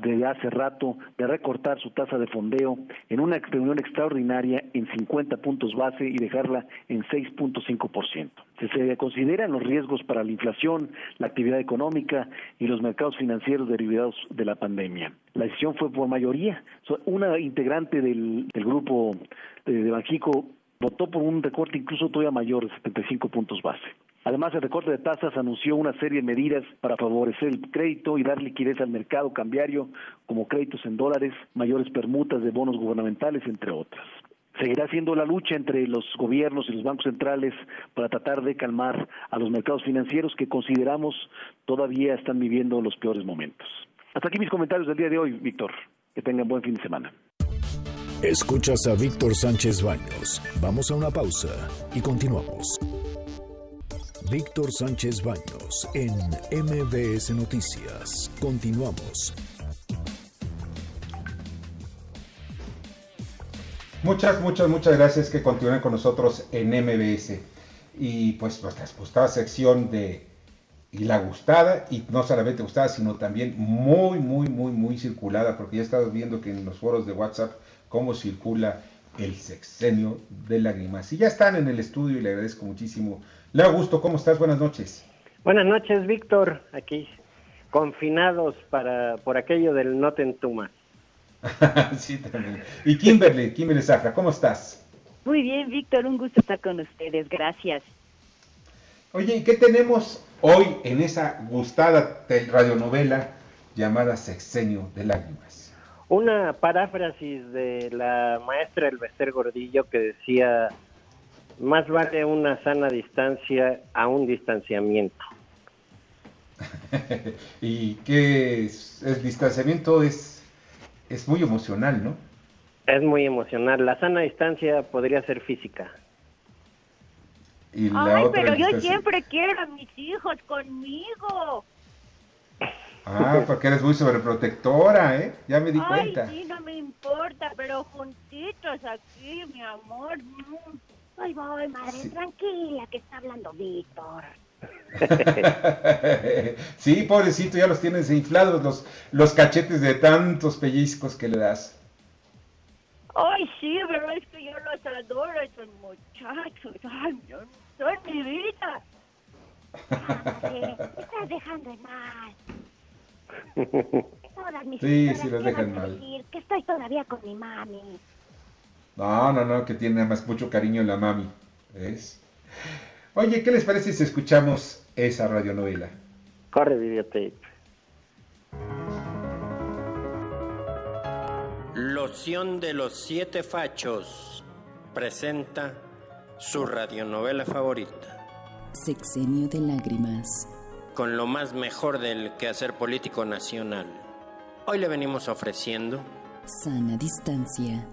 desde hace rato de recortar su tasa de fondeo en una reunión extraordinaria en 50 puntos base y dejarla en 6.5%. Se consideran los riesgos para la inflación, la actividad económica y los mercados financieros derivados de la pandemia. La decisión fue por mayoría. Una integrante del, grupo de Banjico votó por un recorte incluso todavía mayor de 75 puntos base. Además, el recorte de tasas anunció una serie de medidas para favorecer el crédito y dar liquidez al mercado cambiario, como créditos en dólares, mayores permutas de bonos gubernamentales, entre otras. Seguirá siendo la lucha entre los gobiernos y los bancos centrales para tratar de calmar a los mercados financieros que consideramos todavía están viviendo los peores momentos. Hasta aquí mis comentarios del día de hoy, Víctor. Que tengan buen fin de semana. Escuchas a Víctor Sánchez Baños. Vamos a una pausa y continuamos. Víctor Sánchez Baños en MBS Noticias. Continuamos. Muchas, muchas, muchas gracias que continúen con nosotros en MBS. Y pues nuestra gustada sección de y la gustada, y no solamente gustada, sino también muy, muy, muy, muy circulada, porque ya he estado viendo que en los foros de WhatsApp cómo circula el sexenio de lágrimas. Y ya están en el estudio y le agradezco muchísimo. Le Augusto, ¿cómo estás? Buenas noches. Buenas noches, Víctor. Aquí confinados para por aquello del no te. sí, también. Y Kimberly, Kimberly Zafra, ¿cómo estás? Muy bien, Víctor, un gusto estar con ustedes, gracias. Oye, ¿y qué tenemos hoy en esa gustada radionovela llamada Sexenio de Lágrimas? Una paráfrasis de la maestra Elvester Gordillo que decía, más vale una sana distancia a un distanciamiento. y que es, el distanciamiento es, es muy emocional, ¿no? Es muy emocional. La sana distancia podría ser física. Y la Ay, otra pero yo siempre quiero a mis hijos conmigo. Ah, porque eres muy sobreprotectora, ¿eh? Ya me di Ay, cuenta. sí, no me importa, pero juntitos aquí, mi amor. Mm. Ay, voy, madre, tranquila, que está hablando Víctor. sí, pobrecito, ya los tienes inflados los, los cachetes de tantos pellizcos que le das. Ay, sí, pero es que yo los adoro, esos muchachos. Ay, son mi vida. Me estás dejando en mal. Todas mis Sí, sí, los ¿qué dejan mal. decir? Que estoy todavía con mi mami. No, no, no, que tiene más mucho cariño la mami. ¿Ves? Oye, ¿qué les parece si escuchamos esa radionovela? Corre, videotape. Loción de los siete fachos presenta su radionovela favorita, Sexenio de lágrimas. con lo más mejor del quehacer político nacional. Hoy le venimos ofreciendo Sana distancia.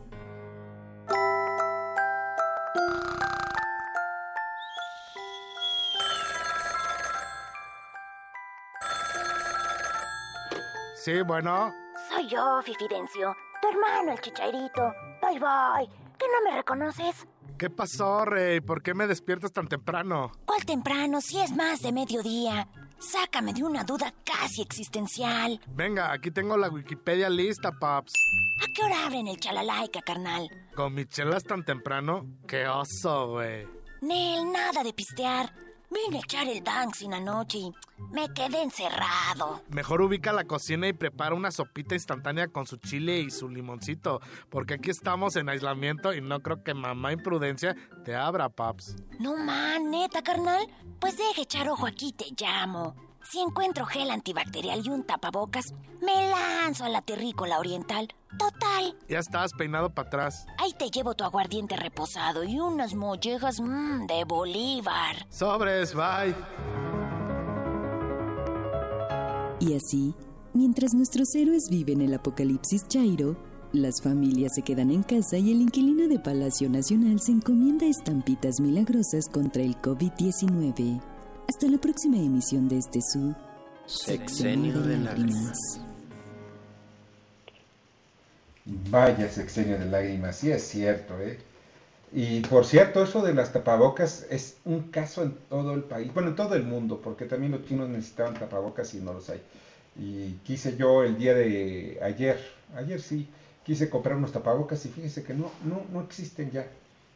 Sí, bueno. Soy yo, Fifidencio, tu hermano, el chichairito. Bye bye. ¿Que no me reconoces? ¿Qué pasó, Rey? ¿Por qué me despiertas tan temprano? ¿Cuál temprano si es más de mediodía? Sácame de una duda casi existencial. Venga, aquí tengo la Wikipedia lista, paps. ¿A qué hora abren el chalalaica, carnal? Con michelas tan temprano, qué oso, güey. Nel, nada de pistear. Vine a echar el dancing anoche y me quedé encerrado. Mejor ubica la cocina y prepara una sopita instantánea con su chile y su limoncito, porque aquí estamos en aislamiento y no creo que mamá imprudencia te abra, paps. No man, neta, carnal. Pues deje echar ojo aquí, te llamo. Si encuentro gel antibacterial y un tapabocas, me lanzo a la terrícola oriental. Total, Ya estabas peinado para atrás. ahí te llevo tu aguardiente reposado y unas mollejas mmm, de Bolívar. Sobres, bye. Y así, mientras nuestros héroes viven el apocalipsis Chairo, las familias se quedan en casa y el inquilino de Palacio Nacional se encomienda estampitas milagrosas contra el COVID-19. Hasta la próxima emisión de este su Sexenio de lágrimas. Vaya sexenio de lágrimas, sí es cierto, ¿eh? Y por cierto, eso de las tapabocas es un caso en todo el país, bueno, en todo el mundo, porque también los chinos necesitaban tapabocas y no los hay. Y quise yo el día de ayer, ayer sí, quise comprar unos tapabocas y fíjese que no, no, no existen ya.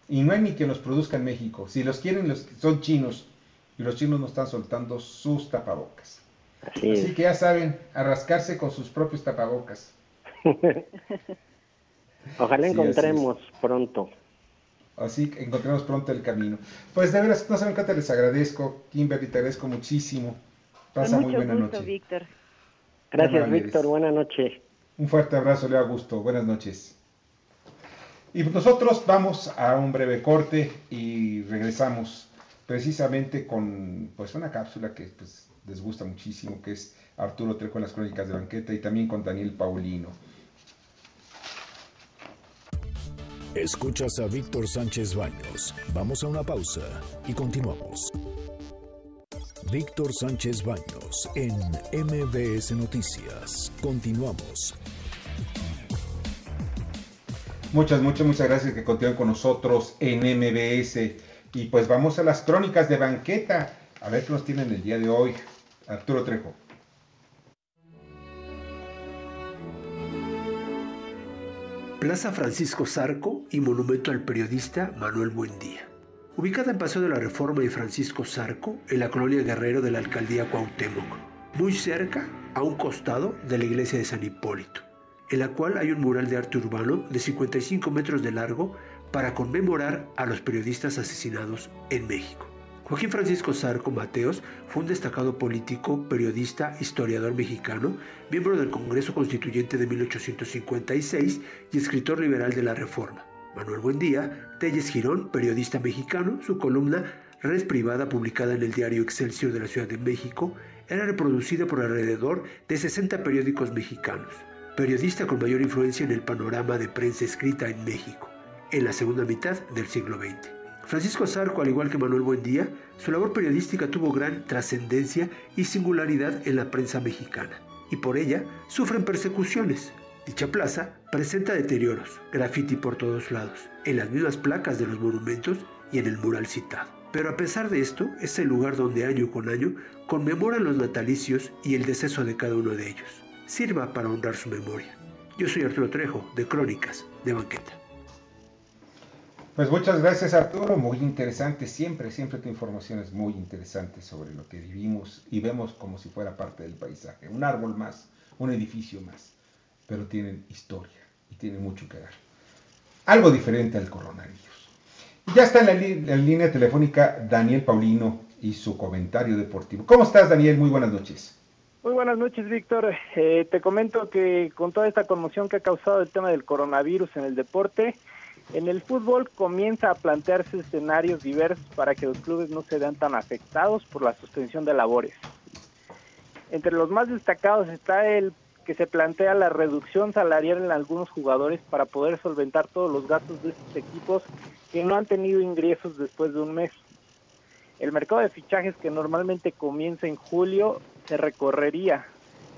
Y no hay ni que los produzca en México. Si los quieren, los, son chinos. Y los chinos no están soltando sus tapabocas. Así Así es. que ya saben, a rascarse con sus propios tapabocas. Ojalá Sí, encontremos pronto. Así que encontremos pronto el camino. Pues de veras, no saben cuánto les agradezco, Kimberly, te agradezco muchísimo. Pasa muy buena gusto, noche. Víctor. Gracias. Víctor. Buenas noches. Un fuerte abrazo, Leo Augusto. Buenas noches. Y nosotros vamos a un breve corte y regresamos precisamente con pues una cápsula que pues, les gusta muchísimo, que es Arturo Trejo en las crónicas de banqueta y también con Daniel Paulino. Escuchas a Víctor Sánchez Baños. Vamos a una pausa y continuamos. Víctor Sánchez Baños en MBS Noticias. Continuamos. Muchas, muchas, muchas gracias que continúen con nosotros en MBS. Y pues vamos a las crónicas de banqueta. A ver qué nos tienen el día de hoy. Arturo Trejo. Plaza Francisco Zarco y monumento al periodista Manuel Buendía. Ubicada en Paseo de la Reforma y Francisco Zarco, en la colonia Guerrero de la alcaldía Cuauhtémoc, muy cerca, a un costado de la iglesia de San Hipólito, en la cual hay un mural de arte urbano de 55 metros de largo para conmemorar a los periodistas asesinados en México. Joaquín Francisco Zarco Mateos fue un destacado político, periodista, historiador mexicano, miembro del Congreso Constituyente de 1856 y escritor liberal de la Reforma. Manuel Buendía, Telles Girón, periodista mexicano, su columna Red Privada, publicada en el diario Excelsior de la Ciudad de México, era reproducida por alrededor de 60 periódicos mexicanos. Periodista con mayor influencia en el panorama de prensa escrita en México, en la segunda mitad del siglo XX. Francisco Zarco, al igual que Manuel Buendía, su labor periodística tuvo gran trascendencia y singularidad en la prensa mexicana, y por ella sufren persecuciones. Dicha plaza presenta deterioros, graffiti por todos lados, en las mismas placas de los monumentos y en el mural citado. Pero a pesar de esto, es el lugar donde año con año conmemoran los natalicios y el deceso de cada uno de ellos. Sirva para honrar su memoria. Yo soy Arturo Trejo, de Crónicas, de Banqueta. Pues muchas gracias Arturo, muy interesante, siempre, siempre tu información es muy interesante sobre lo que vivimos y vemos como si fuera parte del paisaje. Un árbol más, un edificio más, pero tienen historia y tienen mucho que dar. Algo diferente al coronavirus. Ya está en la, la línea telefónica Daniel Paulino y su comentario deportivo. ¿Cómo estás Daniel? Muy buenas noches. Muy buenas noches, Víctor. Eh, te comento que con toda esta conmoción que ha causado el tema del coronavirus en el deporte, en el fútbol comienza a plantearse escenarios diversos para que los clubes no se vean tan afectados por la suspensión de labores. Entre los más destacados está el que se plantea la reducción salarial en algunos jugadores para poder solventar todos los gastos de estos equipos que no han tenido ingresos después de un mes. El mercado de fichajes que normalmente comienza en julio se recorrería.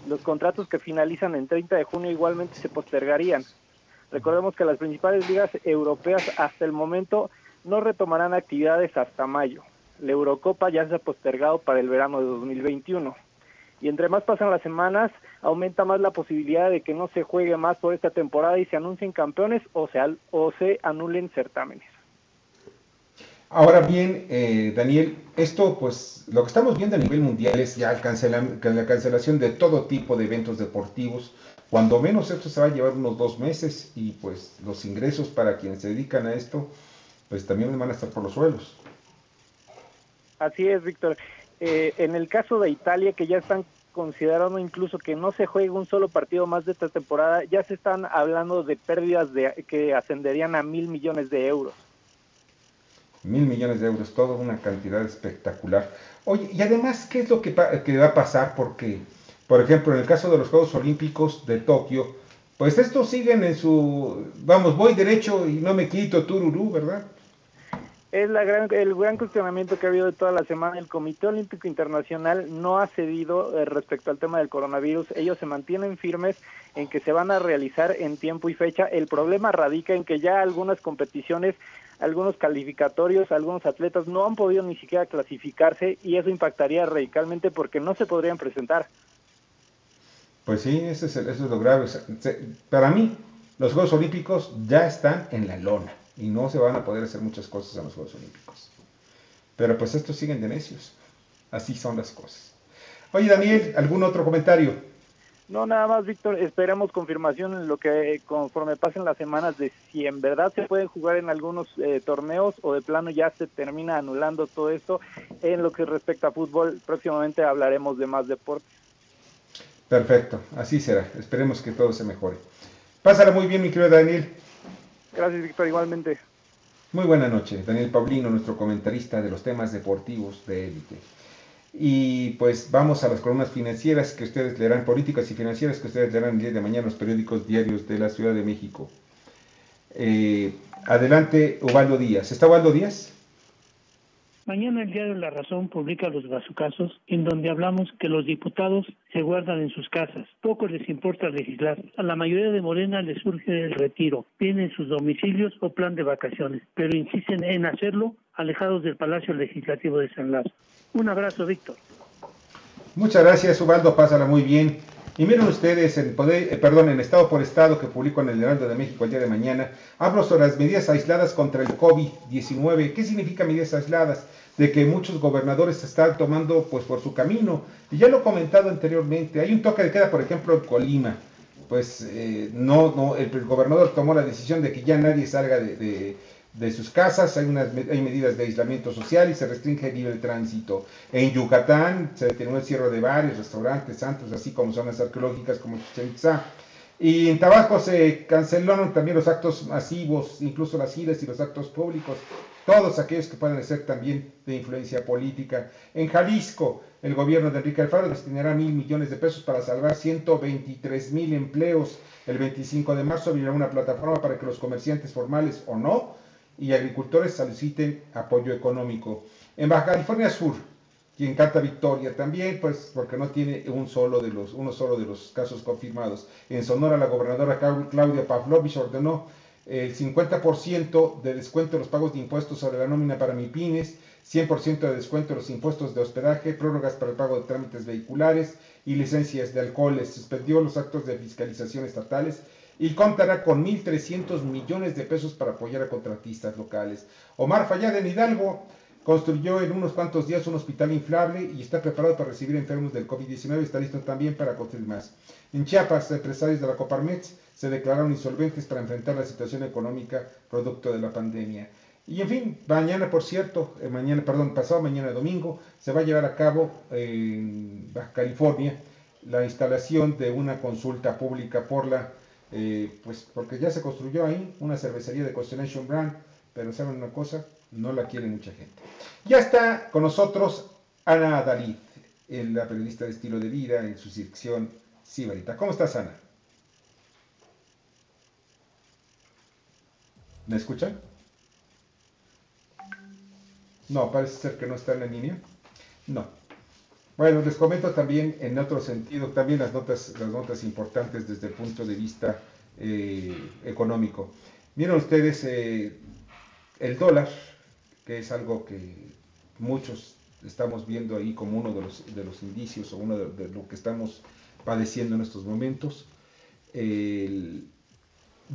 Los contratos que finalizan en 30 de junio igualmente se postergarían. Recordemos que las principales ligas europeas hasta el momento no retomarán actividades hasta mayo. La Eurocopa ya se ha postergado para el verano de 2021. y entre más pasan las semanas, aumenta más la posibilidad de que no se juegue más por esta temporada y se anuncien campeones o se, o se anulen certámenes. Ahora bien, eh, Daniel, esto pues lo que estamos viendo a nivel mundial es ya la cancelación de todo tipo de eventos deportivos. Cuando menos esto se va a llevar unos dos meses y pues los ingresos para quienes se dedican a esto pues también van a estar por los suelos. Así es, Víctor. Eh, en el caso de Italia, que ya están considerando incluso que no se juegue un solo partido más de esta temporada, ya se están hablando de pérdidas de, que ascenderían a mil millones de euros. Mil millones de euros, toda una cantidad espectacular. Oye, y además, ¿qué es lo que, va a pasar? Porque, por ejemplo, en el caso de los Juegos Olímpicos de Tokio, pues estos siguen en su, vamos, voy derecho y no me quito tururú, ¿verdad? Es la gran, el gran cuestionamiento que ha habido de toda la semana. El Comité Olímpico Internacional no ha cedido eh, respecto al tema del coronavirus. Ellos se mantienen firmes en que se van a realizar en tiempo y fecha. El problema radica en que ya algunas competiciones, algunos calificatorios, algunos atletas no han podido ni siquiera clasificarse y eso impactaría radicalmente porque no se podrían presentar. Pues sí, ese es eso es lo grave. Para mí, los Juegos Olímpicos ya están en la lona y no se van a poder hacer muchas cosas en los Juegos Olímpicos. Pero pues estos siguen de necios. Así son las cosas. Oye, Daniel, ¿algún otro comentario? No, nada más, Víctor, esperamos confirmación en lo que conforme pasen las semanas de si en verdad se puede jugar en algunos eh, torneos o de plano ya se termina anulando todo esto. En lo que respecta a fútbol, próximamente hablaremos de más deportes. Perfecto, así será. Esperemos que todo se mejore. Pásala muy bien, mi querido Daniel. Gracias, Víctor, igualmente. Muy buena noche. Daniel Paulino, nuestro comentarista de los temas deportivos de élite. Y pues vamos a las columnas financieras que ustedes leerán, políticas y financieras que ustedes leerán el día de mañana en los periódicos diarios de la Ciudad de México. Eh, adelante, Ubaldo Díaz. ¿Está Ubaldo Díaz? Mañana el diario La Razón publica los bazucazos en donde hablamos que los diputados se guardan en sus casas. Poco les importa legislar. A la mayoría de Morena les surge el retiro. Tienen sus domicilios o plan de vacaciones, pero insisten en hacerlo alejados del Palacio Legislativo de San Lázaro. Un abrazo, Víctor. Muchas gracias, Ubaldo. Pásala muy bien. Y miren ustedes, en, poder, eh, perdón, en Estado por Estado que publico en el Heraldo de México el día de mañana, hablo sobre las medidas aisladas contra el COVID-19. ¿Qué significa medidas aisladas? De que muchos gobernadores están tomando pues por su camino. Y ya lo he comentado anteriormente, hay un toque de queda, por ejemplo, en Colima. Pues eh, no, no, el, gobernador tomó la decisión de que ya nadie salga de- de sus casas, hay, unas, hay medidas de aislamiento social y se restringe el libre tránsito. En Yucatán se determinó el cierre de bares, restaurantes, santos, así como zonas arqueológicas como Chichén Itzá. Y en Tabasco se cancelaron también los actos masivos, incluso las giras y los actos públicos, todos aquellos que puedan ser también de influencia política. En Jalisco, el gobierno de Enrique Alfaro destinará mil millones de pesos para salvar 123 mil empleos. El 25 de marzo abrirá una plataforma para que los comerciantes formales o no y agricultores soliciten apoyo económico. En Baja California Sur, quien canta victoria también, pues porque no tiene un solo de los, uno solo de los casos confirmados. En Sonora, la gobernadora Clau- Claudia Pavlovich ordenó el 50% de descuento en los pagos de impuestos sobre la nómina para MIPINES, 100% de descuento en los impuestos de hospedaje, prórrogas para el pago de trámites vehiculares y licencias de alcoholes. Suspendió los actos de fiscalización estatales y contará con 1.300 millones de pesos para apoyar a contratistas locales. Omar Fayad en Hidalgo construyó en unos cuantos días un hospital inflable y está preparado para recibir enfermos del COVID-19 está listo también para construir más. En Chiapas, empresarios de la Coparmex se declararon insolventes para enfrentar la situación económica producto de la pandemia. Y en fin, mañana, por cierto, eh, mañana, perdón, pasado mañana domingo, se va a llevar a cabo en California la instalación de una consulta pública por la, eh, pues porque ya se construyó ahí una cervecería de Constellation Brand, pero saben una cosa, no la quiere mucha gente. Ya está con nosotros Ana Dalid, eh, la periodista de estilo de vida en su sección Sibarita. ¿Cómo estás, Ana? ¿Me escuchan? No, parece ser que no está en la línea. No. Bueno, les comento también en otro sentido, también las notas, las notas importantes desde el punto de vista eh, económico. Miren ustedes, eh, el dólar, que es algo que muchos estamos viendo ahí como uno de los, de los indicios o uno de, lo que estamos padeciendo en estos momentos,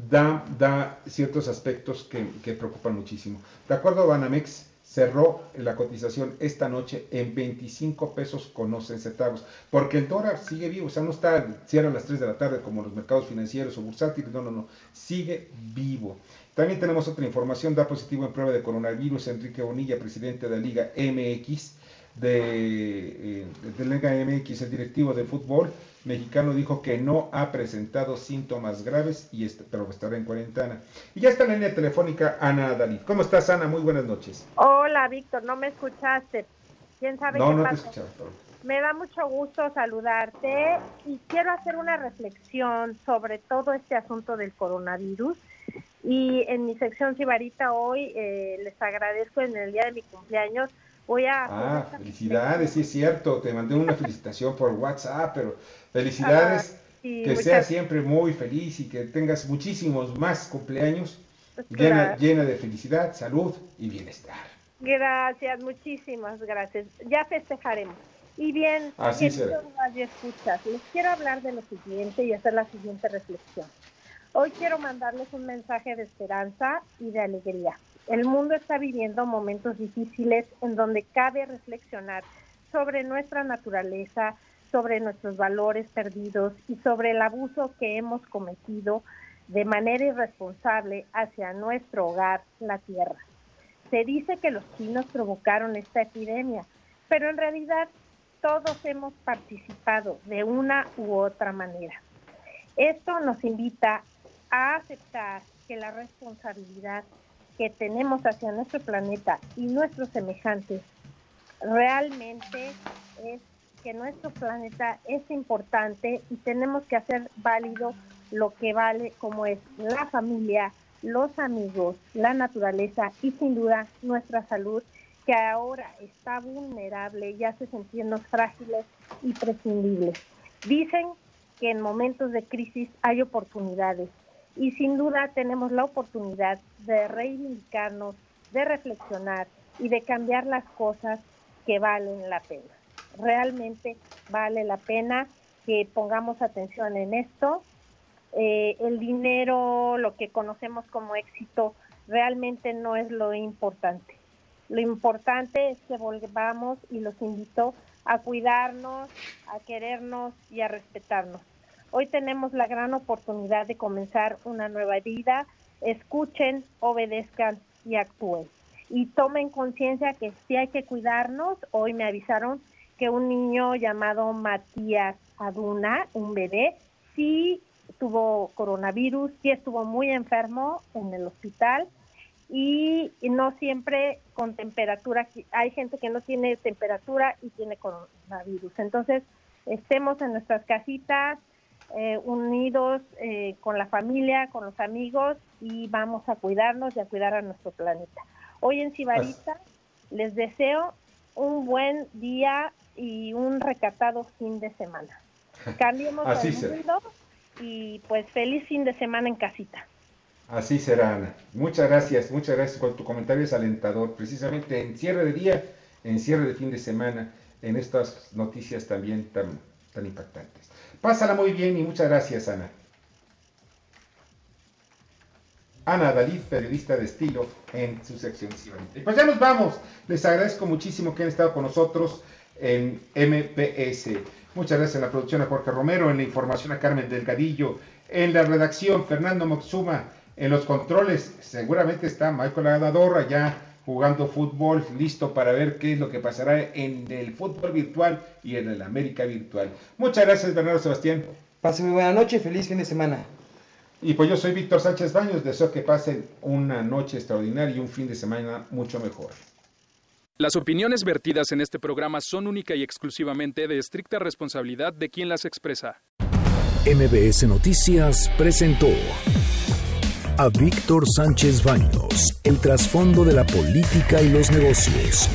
da, da ciertos aspectos que, que, preocupan muchísimo. De acuerdo a Banamex, cerró la cotización esta noche en 25 pesos con 11 centavos, porque el dólar sigue vivo, o sea, no está, cierra a las 3 de la tarde como los mercados financieros o bursátiles, no, no, no, sigue vivo. También tenemos otra información, da positivo en prueba de coronavirus Enrique Bonilla, presidente de la Liga MX, de, eh, de Liga MX, el directivo de fútbol mexicano dijo que no ha presentado síntomas graves, y este, pero estará en cuarentena. Y ya está en la línea telefónica Ana Dalí. ¿Cómo estás, Ana? Muy buenas noches. Hola, Víctor, no me escuchaste. ¿Quién sabe no, qué no pasa? te escuchaba. Me da mucho gusto saludarte y quiero hacer una reflexión sobre todo este asunto del coronavirus. Y en mi sección Sibarita hoy eh, les agradezco en el día de mi cumpleaños. Voy a. Ah, felicidades, sí es cierto. Te mandé una felicitación por WhatsApp, pero felicidades. Ah, sí, que muchas- seas siempre muy feliz y que tengas muchísimos más cumpleaños Pues llena, llena de felicidad, salud y bienestar. Gracias, muchísimas gracias. Ya festejaremos. Y bien, Así queridos escuchas, les quiero hablar de lo siguiente y hacer la siguiente reflexión. Hoy quiero mandarles un mensaje de esperanza y de alegría. El mundo está viviendo momentos difíciles en donde cabe reflexionar sobre nuestra naturaleza, sobre nuestros valores perdidos y sobre el abuso que hemos cometido de manera irresponsable hacia nuestro hogar, la tierra. Se dice que los chinos provocaron esta epidemia, pero en realidad todos hemos participado de una u otra manera. Esto nos invita a aceptar que la responsabilidad que tenemos hacia nuestro planeta y nuestros semejantes realmente es que nuestro planeta es importante y tenemos que hacer válido lo que vale como es la familia, los amigos, la naturaleza y sin duda nuestra salud que ahora está vulnerable y hace sentirnos frágiles y prescindibles. Dicen que en momentos de crisis hay oportunidades y sin duda tenemos la oportunidad de reivindicarnos, de reflexionar y de cambiar las cosas que valen la pena. Realmente vale la pena que pongamos atención en esto. Eh, el dinero, lo que conocemos como éxito, realmente no es lo importante. Lo importante es que volvamos y los invito a cuidarnos, a querernos y a respetarnos. Hoy tenemos la gran oportunidad de comenzar una nueva vida. Escuchen, obedezcan y actúen. Y tomen conciencia que sí hay que cuidarnos. Hoy me avisaron que un niño llamado Matías Aduna, un bebé, sí tuvo coronavirus, sí estuvo muy enfermo en el hospital y no siempre con temperatura. Hay gente que no tiene temperatura y tiene coronavirus. Entonces, estemos en nuestras casitas, eh, unidos eh, con la familia, con los amigos y vamos a cuidarnos y a cuidar a nuestro planeta. Hoy en Sibarita les deseo un buen día y un recatado fin de semana. Cambiemos Así el será. mundo y pues feliz fin de semana en casita. Así será, Ana. Muchas gracias, muchas gracias por tu comentario, es alentador. Precisamente en cierre de día, en cierre de fin de semana, en estas noticias también tan, tan impactantes. Pásala muy bien y muchas gracias, Ana. Ana Dalí, periodista de estilo en su sección. Y pues ya nos vamos. Les agradezco muchísimo que han estado con nosotros en MPS. Muchas gracias en la producción a Jorge Romero, en la información a Carmen Delgadillo, en la redacción Fernando Moxuma, en los controles seguramente está Michael Adador ya jugando fútbol, listo para ver qué es lo que pasará en el fútbol virtual y en el América virtual. Muchas gracias Bernardo Sebastián. Pase muy buena noche, feliz fin de semana. Y pues yo soy Víctor Sánchez Baños, deseo que pasen una noche extraordinaria y un fin de semana mucho mejor. Las opiniones vertidas en este programa son única y exclusivamente de estricta responsabilidad de quien las expresa. MBS Noticias presentó a Víctor Sánchez Baños, el trasfondo de la política y los negocios.